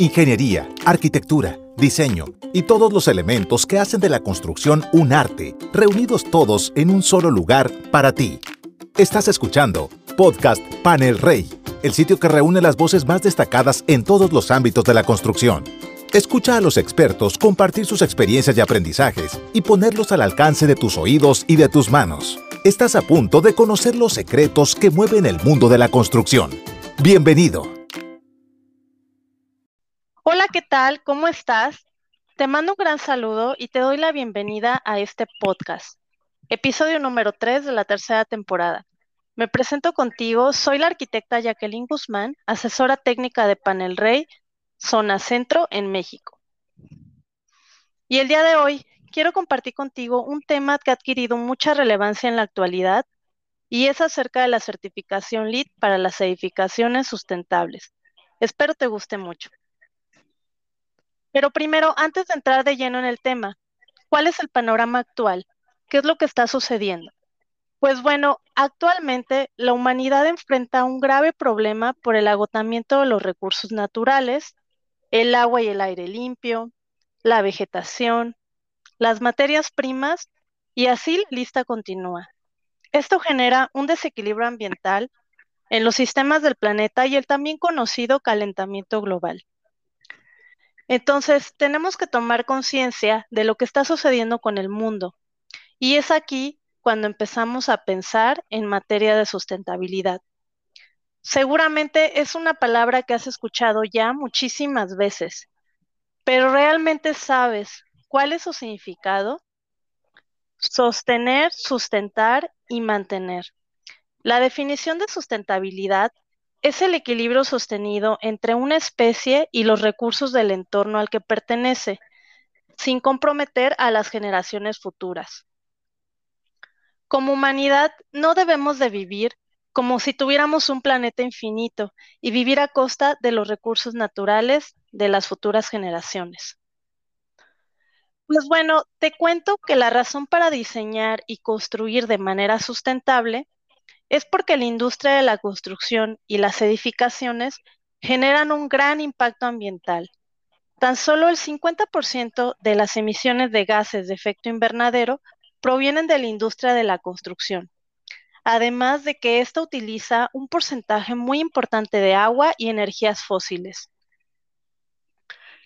ingeniería, arquitectura, diseño y todos los elementos que hacen de la construcción un arte, reunidos todos en un solo lugar para ti. Estás escuchando Podcast Panel Rey, el sitio que reúne las voces más destacadas en todos los ámbitos de la construcción. Escucha a los expertos compartir sus experiencias y aprendizajes y ponerlos al alcance de tus oídos y de tus manos. Estás a punto de conocer los secretos que mueven el mundo de la construcción. Bienvenido. Hola, ¿qué tal? ¿Cómo estás? Te mando un gran saludo y te doy la bienvenida a este podcast, episodio número 3 de la tercera temporada. Me presento contigo, soy la arquitecta Jacqueline Guzmán, asesora técnica de Panel Rey, zona centro en México. Y el día de hoy quiero compartir contigo un tema que ha adquirido mucha relevancia en la actualidad y es acerca de la certificación LEED para las edificaciones sustentables. Espero te guste mucho. Pero primero, antes de entrar de lleno en el tema, ¿cuál es el panorama actual? ¿Qué es lo que está sucediendo? Pues bueno, actualmente la humanidad enfrenta un grave problema por el agotamiento de los recursos naturales, el agua y el aire limpio, la vegetación, las materias primas y así la lista continúa. Esto genera un desequilibrio ambiental en los sistemas del planeta y el también conocido calentamiento global. Entonces, tenemos que tomar conciencia de lo que está sucediendo con el mundo. Y es aquí cuando empezamos a pensar en materia de sustentabilidad. Seguramente es una palabra que has escuchado ya muchísimas veces, pero ¿realmente sabes cuál es su significado? Sostener, sustentar y mantener. La definición de sustentabilidad es el equilibrio sostenido entre una especie y los recursos del entorno al que pertenece, sin comprometer a las generaciones futuras. Como humanidad no debemos de vivir como si tuviéramos un planeta infinito y vivir a costa de los recursos naturales de las futuras generaciones. Pues bueno, te cuento que la razón para diseñar y construir de manera sustentable es porque la industria de la construcción y las edificaciones generan un gran impacto ambiental. Tan solo el 50% de las emisiones de gases de efecto invernadero provienen de la industria de la construcción, además de que ésta utiliza un porcentaje muy importante de agua y energías fósiles.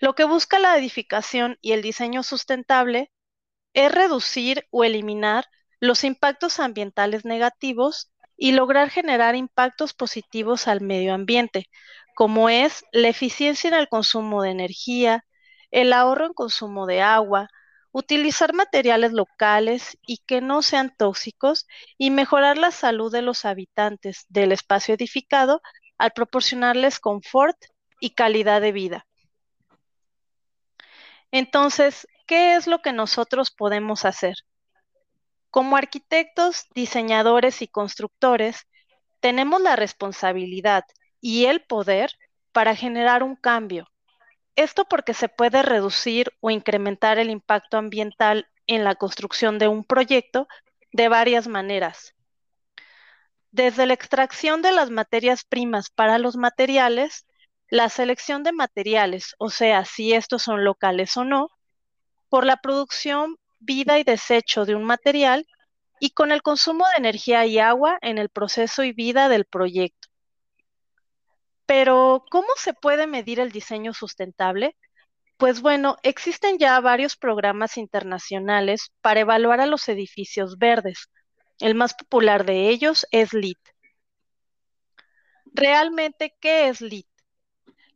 Lo que busca la edificación y el diseño sustentable es reducir o eliminar los impactos ambientales negativos y lograr generar impactos positivos al medio ambiente, como es la eficiencia en el consumo de energía, el ahorro en consumo de agua, utilizar materiales locales y que no sean tóxicos y mejorar la salud de los habitantes del espacio edificado al proporcionarles confort y calidad de vida. Entonces, ¿qué es lo que nosotros podemos hacer? Como arquitectos, diseñadores y constructores, tenemos la responsabilidad y el poder para generar un cambio. Esto porque se puede reducir o incrementar el impacto ambiental en la construcción de un proyecto de varias maneras. Desde la extracción de las materias primas para los materiales, la selección de materiales, o sea, si estos son locales o no, por la producción vida y desecho de un material y con el consumo de energía y agua en el proceso y vida del proyecto. Pero, ¿cómo se puede medir el diseño sustentable? Pues bueno, existen ya varios programas internacionales para evaluar a los edificios verdes. El más popular de ellos es LEED. Realmente, ¿qué es LEED?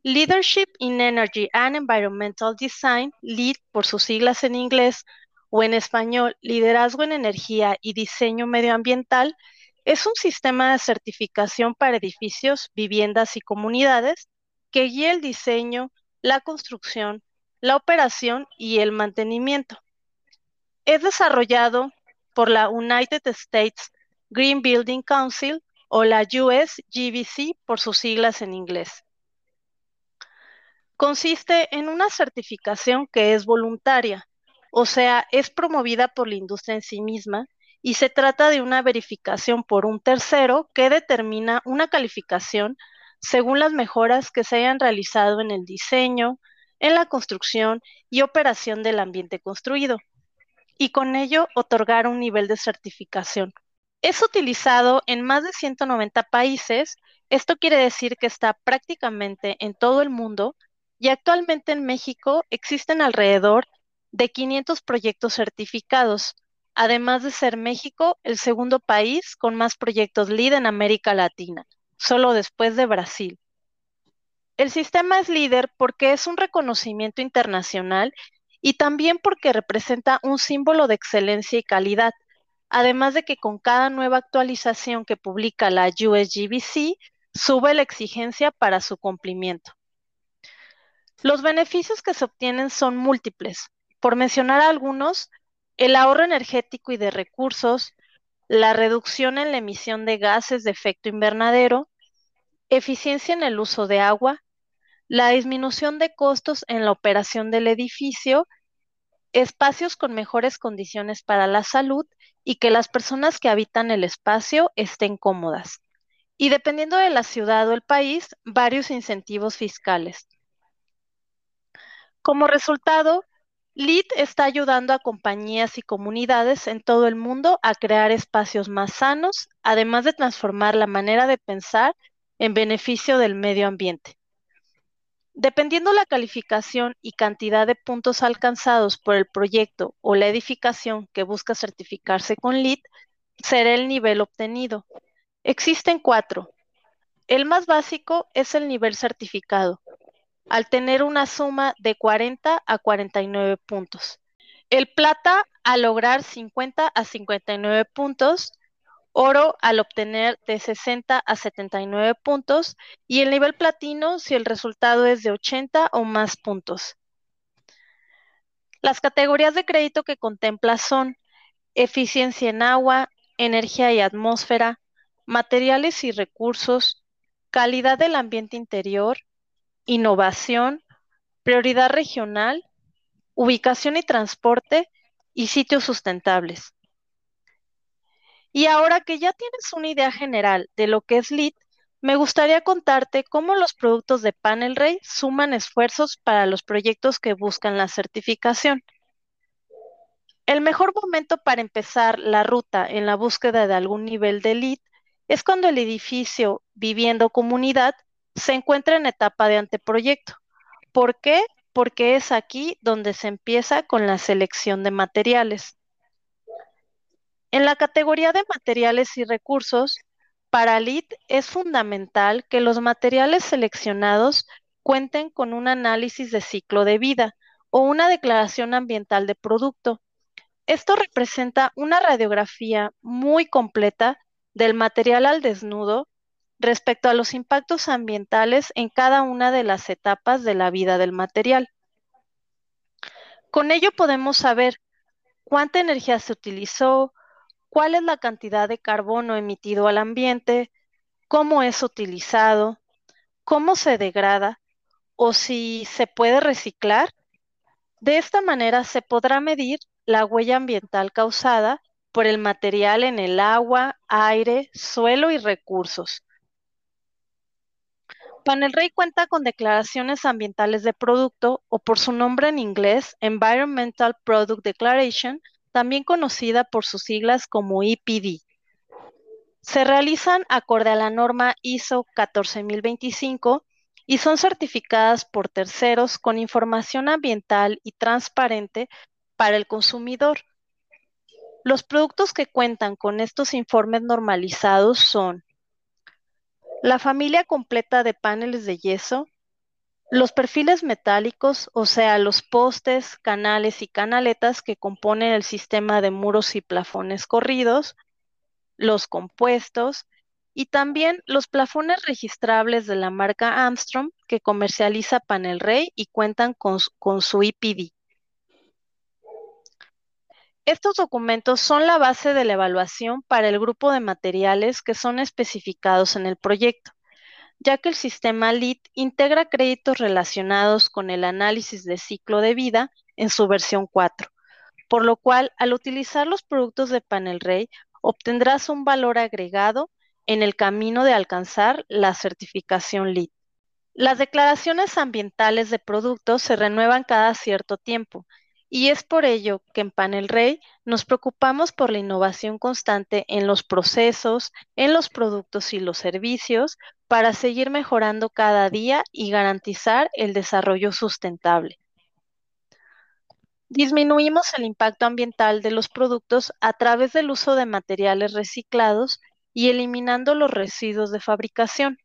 Leadership in Energy and Environmental Design, LEED por sus siglas en inglés, o en español, Liderazgo en Energía y Diseño Medioambiental, es un sistema de certificación para edificios, viviendas y comunidades que guía el diseño, la construcción, la operación y el mantenimiento. Es desarrollado por la United States Green Building Council o la US GBC por sus siglas en inglés. Consiste en una certificación que es voluntaria, o sea, es promovida por la industria en sí misma y se trata de una verificación por un tercero que determina una calificación según las mejoras que se hayan realizado en el diseño, en la construcción y operación del ambiente construido, y con ello otorgar un nivel de certificación. Es utilizado en más de 190 países, esto quiere decir que está prácticamente en todo el mundo y actualmente en México existen alrededor de 500 proyectos certificados, además de ser México el segundo país con más proyectos LEED en América Latina, solo después de Brasil. El sistema es líder porque es un reconocimiento internacional y también porque representa un símbolo de excelencia y calidad, además de que con cada nueva actualización que publica la USGBC, sube la exigencia para su cumplimiento. Los beneficios que se obtienen son múltiples. Por mencionar algunos, el ahorro energético y de recursos, la reducción en la emisión de gases de efecto invernadero, eficiencia en el uso de agua, la disminución de costos en la operación del edificio, espacios con mejores condiciones para la salud y que las personas que habitan el espacio estén cómodas. Y dependiendo de la ciudad o el país, varios incentivos fiscales. Como resultado, LEED está ayudando a compañías y comunidades en todo el mundo a crear espacios más sanos, además de transformar la manera de pensar en beneficio del medio ambiente. Dependiendo la calificación y cantidad de puntos alcanzados por el proyecto o la edificación que busca certificarse con LEED, será el nivel obtenido. Existen cuatro. El más básico es el nivel certificado, al tener una suma de 40 a 49 puntos. El plata al lograr 50 a 59 puntos, oro al obtener de 60 a 79 puntos y el nivel platino si el resultado es de 80 o más puntos. Las categorías de crédito que contempla son eficiencia en agua, energía y atmósfera, materiales y recursos, calidad del ambiente interior, innovación, prioridad regional, ubicación y transporte y sitios sustentables. Y ahora que ya tienes una idea general de lo que es LEED, me gustaría contarte cómo los productos de Panel Ray suman esfuerzos para los proyectos que buscan la certificación. El mejor momento para empezar la ruta en la búsqueda de algún nivel de LEED es cuando el edificio, viviendo comunidad, se encuentra en etapa de anteproyecto. ¿Por qué? Porque es aquí donde se empieza con la selección de materiales. En la categoría de materiales y recursos, para LEED es fundamental que los materiales seleccionados cuenten con un análisis de ciclo de vida o una declaración ambiental de producto. Esto representa una radiografía muy completa del material al desnudo respecto a los impactos ambientales en cada una de las etapas de la vida del material. Con ello podemos saber cuánta energía se utilizó, cuál es la cantidad de carbono emitido al ambiente, cómo es utilizado, cómo se degrada o si se puede reciclar. De esta manera se podrá medir la huella ambiental causada por el material en el agua, aire, suelo y recursos. Panel Rey cuenta con declaraciones ambientales de producto o por su nombre en inglés, Environmental Product Declaration, también conocida por sus siglas como EPD. Se realizan acorde a la norma ISO 14025 y son certificadas por terceros con información ambiental y transparente para el consumidor. Los productos que cuentan con estos informes normalizados son la familia completa de paneles de yeso, los perfiles metálicos, o sea, los postes, canales y canaletas que componen el sistema de muros y plafones corridos, los compuestos y también los plafones registrables de la marca Armstrong que comercializa Panel Rey y cuentan con, con su IPD. Estos documentos son la base de la evaluación para el grupo de materiales que son especificados en el proyecto, ya que el sistema LEED integra créditos relacionados con el análisis de ciclo de vida en su versión 4, por lo cual al utilizar los productos de Panel Ray obtendrás un valor agregado en el camino de alcanzar la certificación LEED. Las declaraciones ambientales de productos se renuevan cada cierto tiempo y es por ello que en Panel Rey nos preocupamos por la innovación constante en los procesos, en los productos y los servicios para seguir mejorando cada día y garantizar el desarrollo sustentable. Disminuimos el impacto ambiental de los productos a través del uso de materiales reciclados y eliminando los residuos de fabricación.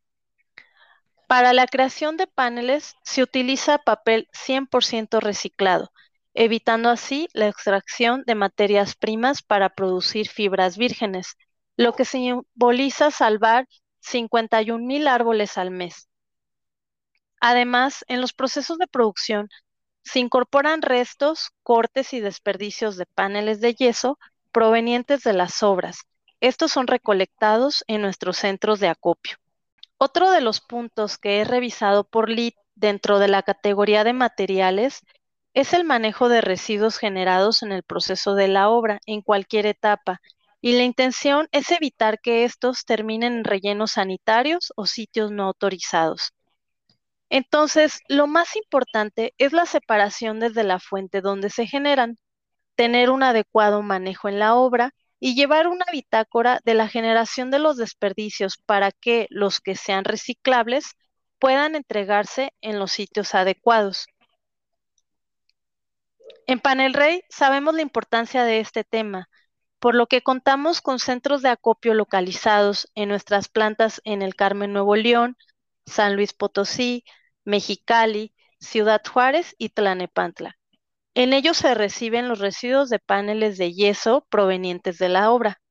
Para la creación de paneles se utiliza papel 100% reciclado, evitando así la extracción de materias primas para producir fibras vírgenes, lo que simboliza salvar 51 mil árboles al mes. Además, en los procesos de producción se incorporan restos, cortes y desperdicios de paneles de yeso provenientes de las obras. Estos son recolectados en nuestros centros de acopio. Otro de los puntos que he revisado por LIT dentro de la categoría de materiales es el manejo de residuos generados en el proceso de la obra en cualquier etapa y la intención es evitar que estos terminen en rellenos sanitarios o sitios no autorizados. Entonces, lo más importante es la separación desde la fuente donde se generan, tener un adecuado manejo en la obra y llevar una bitácora de la generación de los desperdicios para que los que sean reciclables puedan entregarse en los sitios adecuados. En Panel Rey sabemos la importancia de este tema, por lo que contamos con centros de acopio localizados en nuestras plantas en el Carmen Nuevo León, San Luis Potosí, Mexicali, Ciudad Juárez y Tlanepantla. En ellos se reciben los residuos de paneles de yeso provenientes de la obra.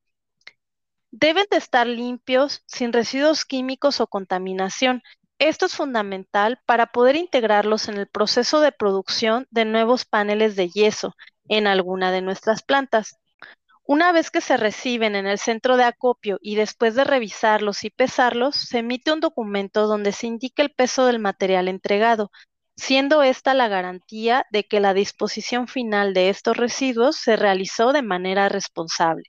Deben de estar limpios, sin residuos químicos o contaminación. Esto es fundamental para poder integrarlos en el proceso de producción de nuevos paneles de yeso en alguna de nuestras plantas. Una vez que se reciben en el centro de acopio y después de revisarlos y pesarlos, se emite un documento donde se indica el peso del material entregado, siendo esta la garantía de que la disposición final de estos residuos se realizó de manera responsable.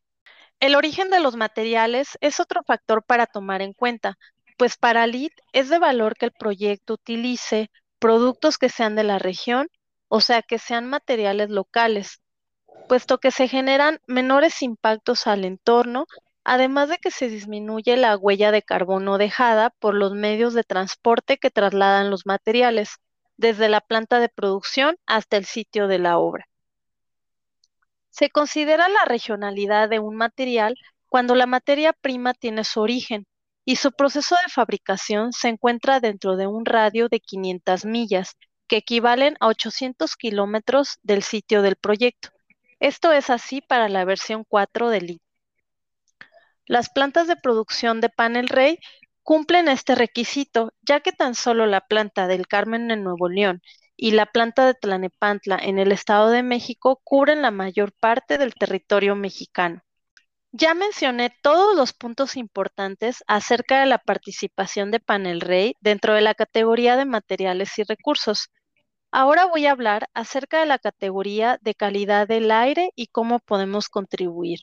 El origen de los materiales es otro factor para tomar en cuenta, pues para LID es de valor que el proyecto utilice productos que sean de la región, o sea, que sean materiales locales, puesto que se generan menores impactos al entorno, además de que se disminuye la huella de carbono dejada por los medios de transporte que trasladan los materiales, desde la planta de producción hasta el sitio de la obra. Se considera la regionalidad de un material cuando la materia prima tiene su origen y su proceso de fabricación se encuentra dentro de un radio de 500 millas, que equivalen a 800 kilómetros del sitio del proyecto. Esto es así para la versión 4 de LEED. Las plantas de producción de panel Rey cumplen este requisito, ya que tan solo la planta del Carmen en Nuevo León y la planta de Tlanepantla en el Estado de México cubren la mayor parte del territorio mexicano. Ya mencioné todos los puntos importantes acerca de la participación de Panel Rey dentro de la categoría de materiales y recursos. Ahora voy a hablar acerca de la categoría de calidad del aire y cómo podemos contribuir.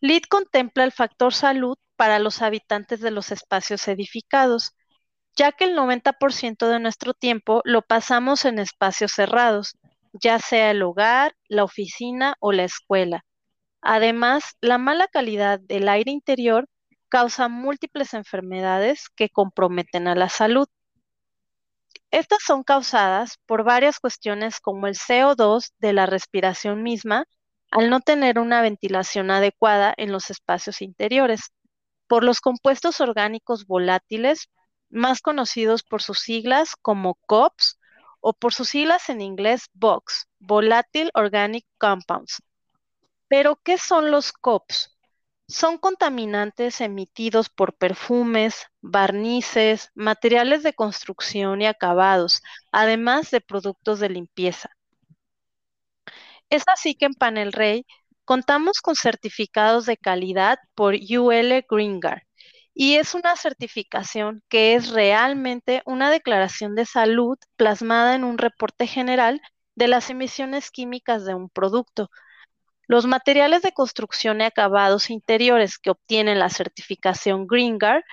LEED contempla el factor salud para los habitantes de los espacios edificados, ya que el 90% de nuestro tiempo lo pasamos en espacios cerrados, ya sea el hogar, la oficina o la escuela. Además, la mala calidad del aire interior causa múltiples enfermedades que comprometen a la salud. Estas son causadas por varias cuestiones como el CO2 de la respiración misma, al no tener una ventilación adecuada en los espacios interiores, por los compuestos orgánicos volátiles, más conocidos por sus siglas como COPS o por sus siglas en inglés VOX, Volatile Organic Compounds. Pero, ¿qué son los COPS? Son contaminantes emitidos por perfumes, barnices, materiales de construcción y acabados, además de productos de limpieza. Es así que en Panel Rey contamos con certificados de calidad por UL Greenguard y es una certificación que es realmente una declaración de salud plasmada en un reporte general de las emisiones químicas de un producto, Los materiales de construcción y acabados interiores que obtienen la certificación GreenGuard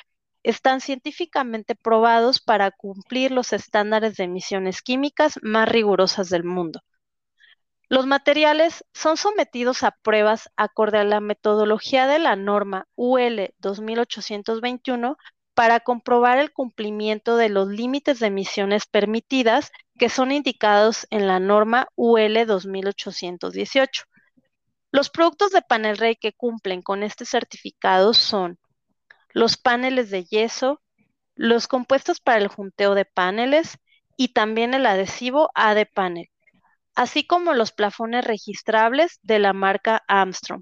están científicamente probados para cumplir los estándares de emisiones químicas más rigurosas del mundo. Los materiales son sometidos a pruebas acorde a la metodología de la norma UL 2821 para comprobar el cumplimiento de los límites de emisiones permitidas que son indicados en la norma UL 2818. Los productos de panel rey que cumplen con este certificado son los paneles de yeso, los compuestos para el junteo de paneles y también el adhesivo AD Panel, así como los plafones registrables de la marca Armstrong.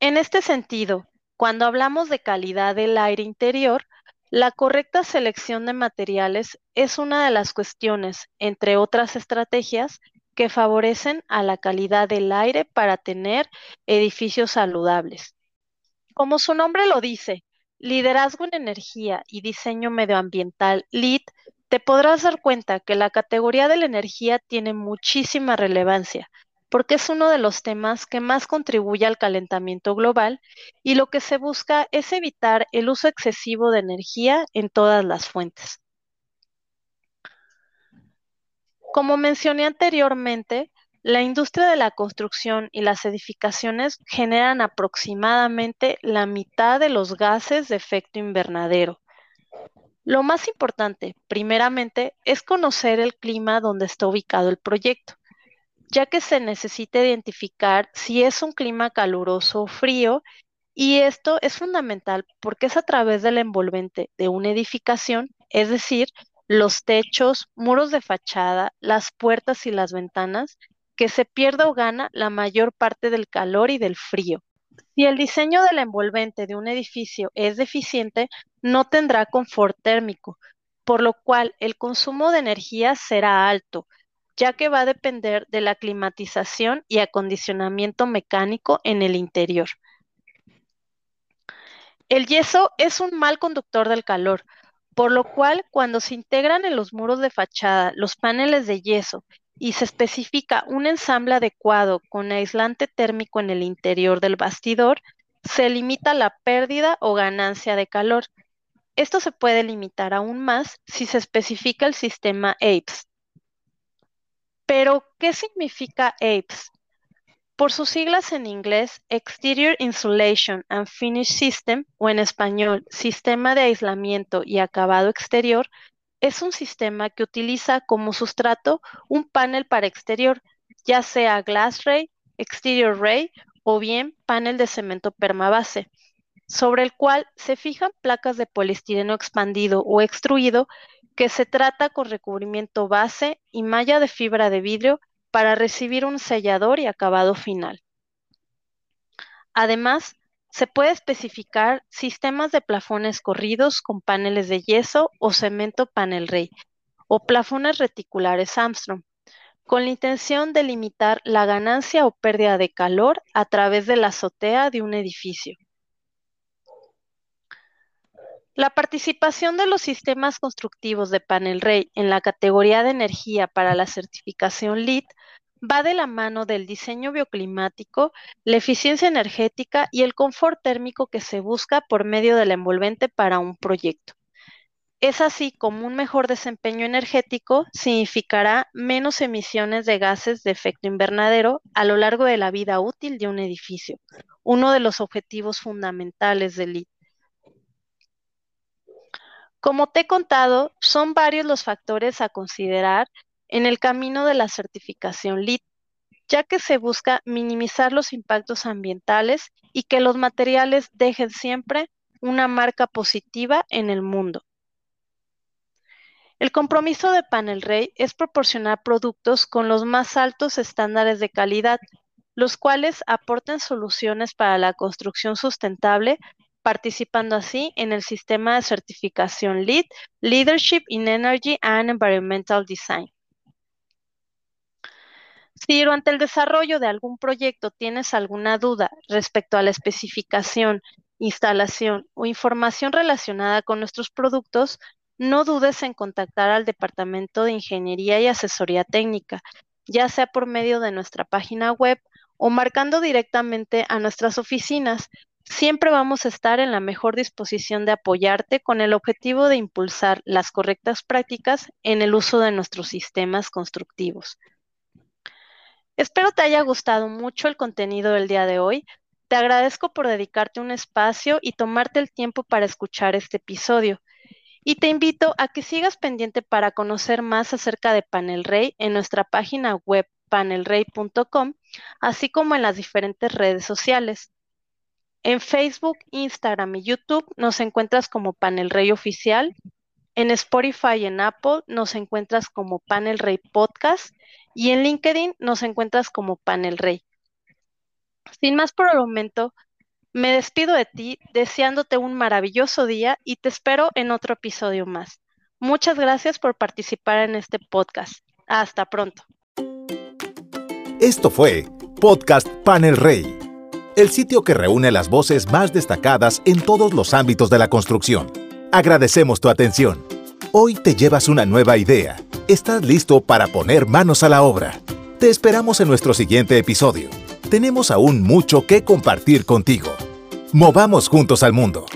En este sentido, cuando hablamos de calidad del aire interior, la correcta selección de materiales es una de las cuestiones, entre otras estrategias, que favorecen a la calidad del aire para tener edificios saludables. Como su nombre lo dice, liderazgo en energía y diseño medioambiental LEED, te podrás dar cuenta que la categoría de la energía tiene muchísima relevancia, porque es uno de los temas que más contribuye al calentamiento global y lo que se busca es evitar el uso excesivo de energía en todas las fuentes. Como mencioné anteriormente, la industria de la construcción y las edificaciones generan aproximadamente la mitad de los gases de efecto invernadero. Lo más importante, primeramente, es conocer el clima donde está ubicado el proyecto, ya que se necesita identificar si es un clima caluroso o frío, y esto es fundamental porque es a través del envolvente de una edificación, es decir, los techos, muros de fachada, las puertas y las ventanas, que se pierda o gana la mayor parte del calor y del frío. Si el diseño del envolvente de un edificio es deficiente, no tendrá confort térmico, por lo cual el consumo de energía será alto, ya que va a depender de la climatización y acondicionamiento mecánico en el interior. El yeso es un mal conductor del calor, por lo cual cuando se integran en los muros de fachada los paneles de yeso y se especifica un ensamble adecuado con aislante térmico en el interior del bastidor, se limita la pérdida o ganancia de calor. Esto se puede limitar aún más si se especifica el sistema APES. Pero, ¿qué significa APES? Por sus siglas en inglés, Exterior Insulation and Finish System, o en español, Sistema de Aislamiento y Acabado Exterior, es un sistema que utiliza como sustrato un panel para exterior, ya sea Glass Ray, Exterior Ray o bien panel de cemento permabase, sobre el cual se fijan placas de poliestireno expandido o extruido que se trata con recubrimiento base y malla de fibra de vidrio para recibir un sellador y acabado final. Además, se puede especificar sistemas de plafones corridos con paneles de yeso o cemento panel rey o plafones reticulares Armstrong, con la intención de limitar la ganancia o pérdida de calor a través de la azotea de un edificio. La participación de los sistemas constructivos de panel rey en la categoría de energía para la certificación LEED va de la mano del diseño bioclimático, la eficiencia energética y el confort térmico que se busca por medio del envolvente para un proyecto. Es así como un mejor desempeño energético significará menos emisiones de gases de efecto invernadero a lo largo de la vida útil de un edificio, uno de los objetivos fundamentales del LEED. Como te he contado, son varios los factores a considerar en el camino de la certificación LEED, ya que se busca minimizar los impactos ambientales y que los materiales dejen siempre una marca positiva en el mundo. El compromiso de Panel Rey es proporcionar productos con los más altos estándares de calidad, los cuales aporten soluciones para la construcción sustentable, participando así en el sistema de certificación LEED, Leadership in Energy and Environmental Design. Si durante el desarrollo de algún proyecto tienes alguna duda respecto a la especificación, instalación o información relacionada con nuestros productos, no dudes en contactar al Departamento de Ingeniería y Asesoría Técnica, ya sea por medio de nuestra página web o marcando directamente a nuestras oficinas. Siempre vamos a estar en la mejor disposición de apoyarte con el objetivo de impulsar las correctas prácticas en el uso de nuestros sistemas constructivos. Espero te haya gustado mucho el contenido del día de hoy. Te agradezco por dedicarte un espacio y tomarte el tiempo para escuchar este episodio. Y te invito a que sigas pendiente para conocer más acerca de Panel Rey en nuestra página web panelrey.com, así como en las diferentes redes sociales. En Facebook, Instagram y YouTube nos encuentras como Panel Rey Oficial. En Spotify y en Apple nos encuentras como Panel Rey Podcast y en LinkedIn nos encuentras como Panel Rey. Sin más por el momento, me despido de ti deseándote un maravilloso día y te espero en otro episodio más. Muchas gracias por participar en este podcast. Hasta pronto. Esto fue Podcast Panel Rey, el sitio que reúne las voces más destacadas en todos los ámbitos de la construcción. Agradecemos tu atención. Hoy te llevas una nueva idea. Estás listo para poner manos a la obra. Te esperamos en nuestro siguiente episodio tenemos aún mucho que compartir contigo. Movamos juntos al mundo.